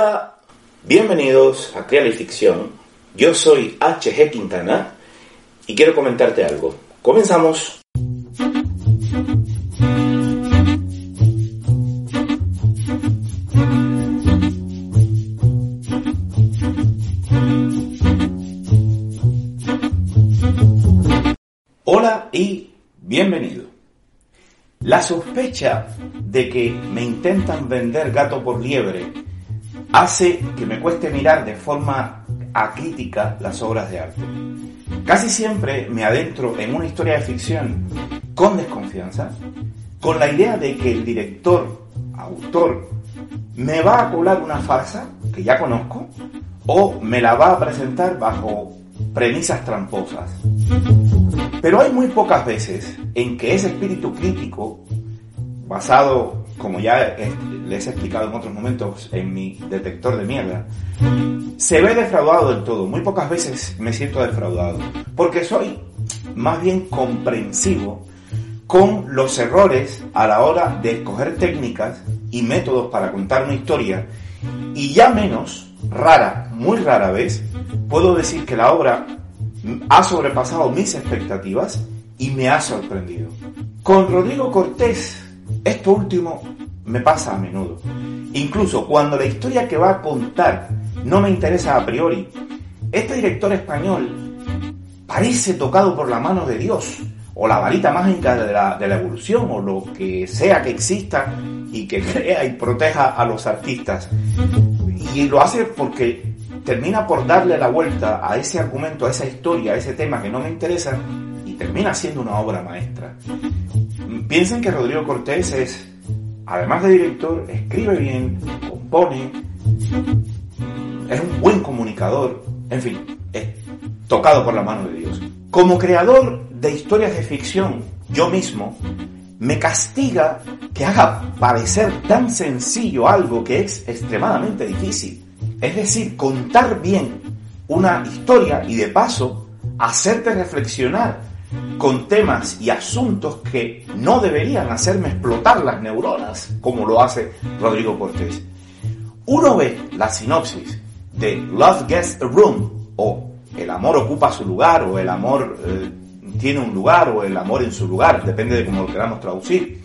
Hola, bienvenidos a Creal Ficción. Yo soy HG Quintana y quiero comentarte algo. Comenzamos. Hola y bienvenido. La sospecha de que me intentan vender gato por liebre hace que me cueste mirar de forma acrítica las obras de arte. Casi siempre me adentro en una historia de ficción con desconfianza, con la idea de que el director, autor, me va a colar una farsa que ya conozco o me la va a presentar bajo premisas tramposas. Pero hay muy pocas veces en que ese espíritu crítico, basado, como ya les he explicado en otros momentos, en mi detector de mierda, se ve defraudado del todo. Muy pocas veces me siento defraudado. Porque soy más bien comprensivo con los errores a la hora de escoger técnicas y métodos para contar una historia. Y ya menos, rara, muy rara vez, puedo decir que la obra ha sobrepasado mis expectativas y me ha sorprendido. Con Rodrigo Cortés, esto último me pasa a menudo. Incluso cuando la historia que va a contar no me interesa a priori, este director español parece tocado por la mano de Dios, o la varita mágica de la, de la evolución, o lo que sea que exista y que crea y proteja a los artistas. Y lo hace porque termina por darle la vuelta a ese argumento, a esa historia, a ese tema que no me interesa, y termina siendo una obra maestra. Piensen que Rodrigo Cortés es, además de director, escribe bien, compone, es un buen comunicador, en fin, es tocado por la mano de Dios. Como creador de historias de ficción, yo mismo, me castiga que haga parecer tan sencillo algo que es extremadamente difícil. Es decir, contar bien una historia y de paso hacerte reflexionar con temas y asuntos que no deberían hacerme explotar las neuronas, como lo hace Rodrigo Cortés. Uno ve la sinopsis de Love Gets a Room o El amor ocupa su lugar o El amor eh, tiene un lugar o El amor en su lugar, depende de cómo lo queramos traducir.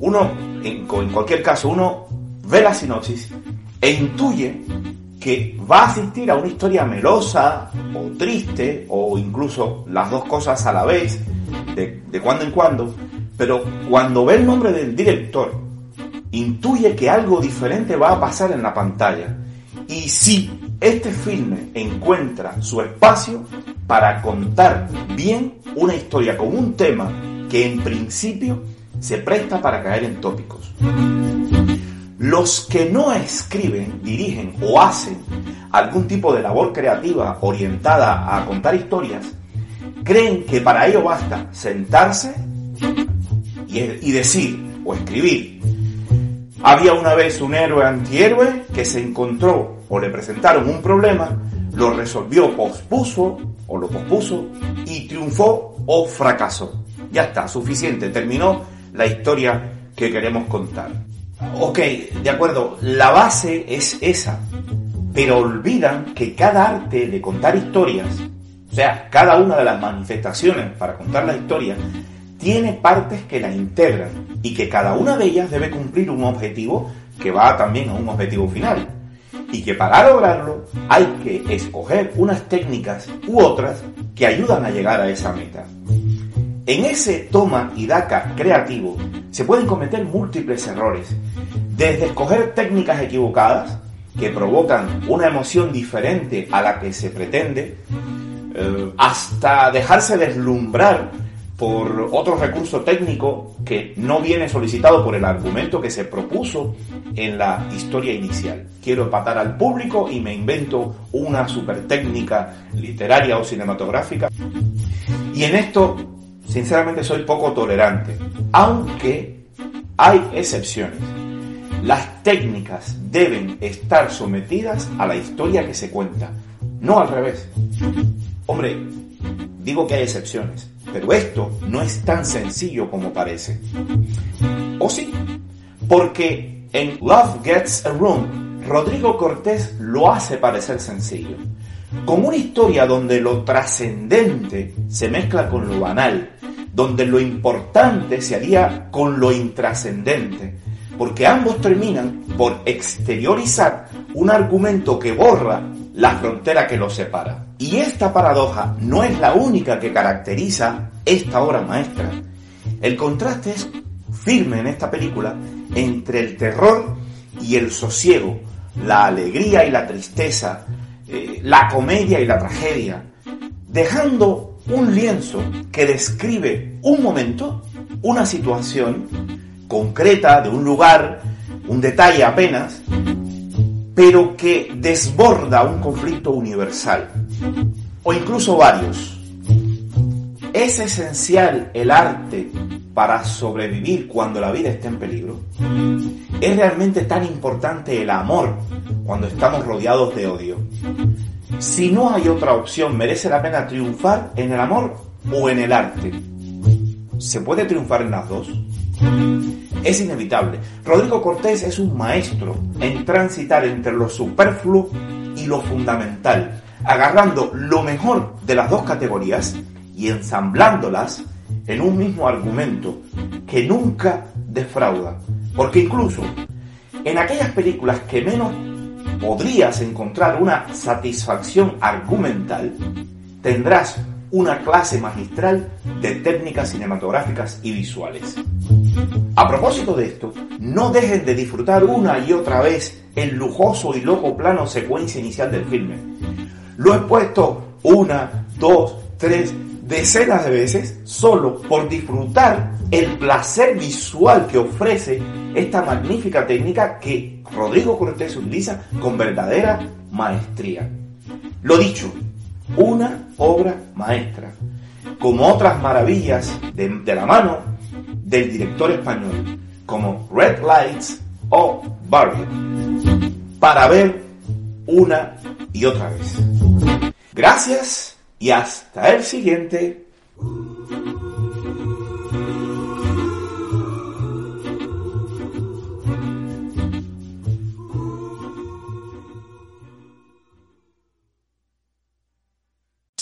Uno, en, en cualquier caso, uno ve la sinopsis e intuye que va a asistir a una historia melosa o triste o incluso las dos cosas a la vez, de, de cuando en cuando, pero cuando ve el nombre del director, intuye que algo diferente va a pasar en la pantalla. Y si este filme encuentra su espacio para contar bien una historia con un tema que en principio se presta para caer en tópicos. Los que no escriben, dirigen o hacen algún tipo de labor creativa orientada a contar historias, creen que para ello basta sentarse y, decir o escribir. Había una vez un héroe antihéroe que se encontró o le presentaron un problema, lo resolvió, pospuso o lo pospuso y triunfó o fracasó. Ya está, suficiente, terminó la historia que queremos contar. Ok, de acuerdo, la base es esa, pero olvidan que cada arte de contar historias, o sea, cada una de las manifestaciones para contar la historia, tiene partes que la integran y que cada una de ellas debe cumplir un objetivo que va también a un objetivo final. Y que para lograrlo hay que escoger unas técnicas u otras que ayudan a llegar a esa meta. En ese toma y daca creativo se pueden cometer múltiples errores, desde escoger técnicas equivocadas que provocan una emoción diferente a la que se pretende, eh, hasta dejarse deslumbrar por otro recurso técnico que no viene solicitado por el argumento que se propuso en la historia inicial. Quiero empatar al público y me invento una super técnica literaria o cinematográfica. Y en esto, sinceramente, soy poco tolerante, aunque hay excepciones. Las técnicas deben estar sometidas a la historia que se cuenta, no al revés. Hombre, digo que hay excepciones pero esto no es tan sencillo como parece. ¿O sí? Porque en Love Gets a Room, Rodrigo Cortés lo hace parecer sencillo. Con una historia donde lo trascendente se mezcla con lo banal, donde lo importante se haría con lo intrascendente, porque ambos terminan por exteriorizar un argumento que borra la frontera que los separa. Y esta paradoja no es la única que caracteriza esta obra maestra. El contraste es firme en esta película entre el terror y el sosiego, la alegría y la tristeza, eh, la comedia y la tragedia, dejando un lienzo que describe un momento, una situación concreta de un lugar, un detalle apenas, pero que desborda un conflicto universal, o incluso varios. ¿Es esencial el arte para sobrevivir cuando la vida está en peligro? ¿Es realmente tan importante el amor cuando estamos rodeados de odio? Si no hay otra opción, ¿merece la pena triunfar en el amor o en el arte? ¿Se puede triunfar en las dos? Es inevitable. Rodrigo Cortés es un maestro en transitar entre lo superfluo y lo fundamental, agarrando lo mejor de las dos categorías y ensamblándolas en un mismo argumento que nunca defrauda. Porque incluso en aquellas películas que menos podrías encontrar una satisfacción argumental, tendrás una clase magistral de técnicas cinematográficas y visuales. A propósito de esto, no dejen de disfrutar una y otra vez el lujoso y loco plano secuencia inicial del filme. Lo he puesto una, dos, tres, decenas de veces solo por disfrutar el placer visual que ofrece esta magnífica técnica que Rodrigo Cortés utiliza con verdadera maestría. Lo dicho, una obra maestra, como otras maravillas de, la mano del director español, como Red Lights o Barbie, para ver una y otra vez. Gracias y hasta el siguiente.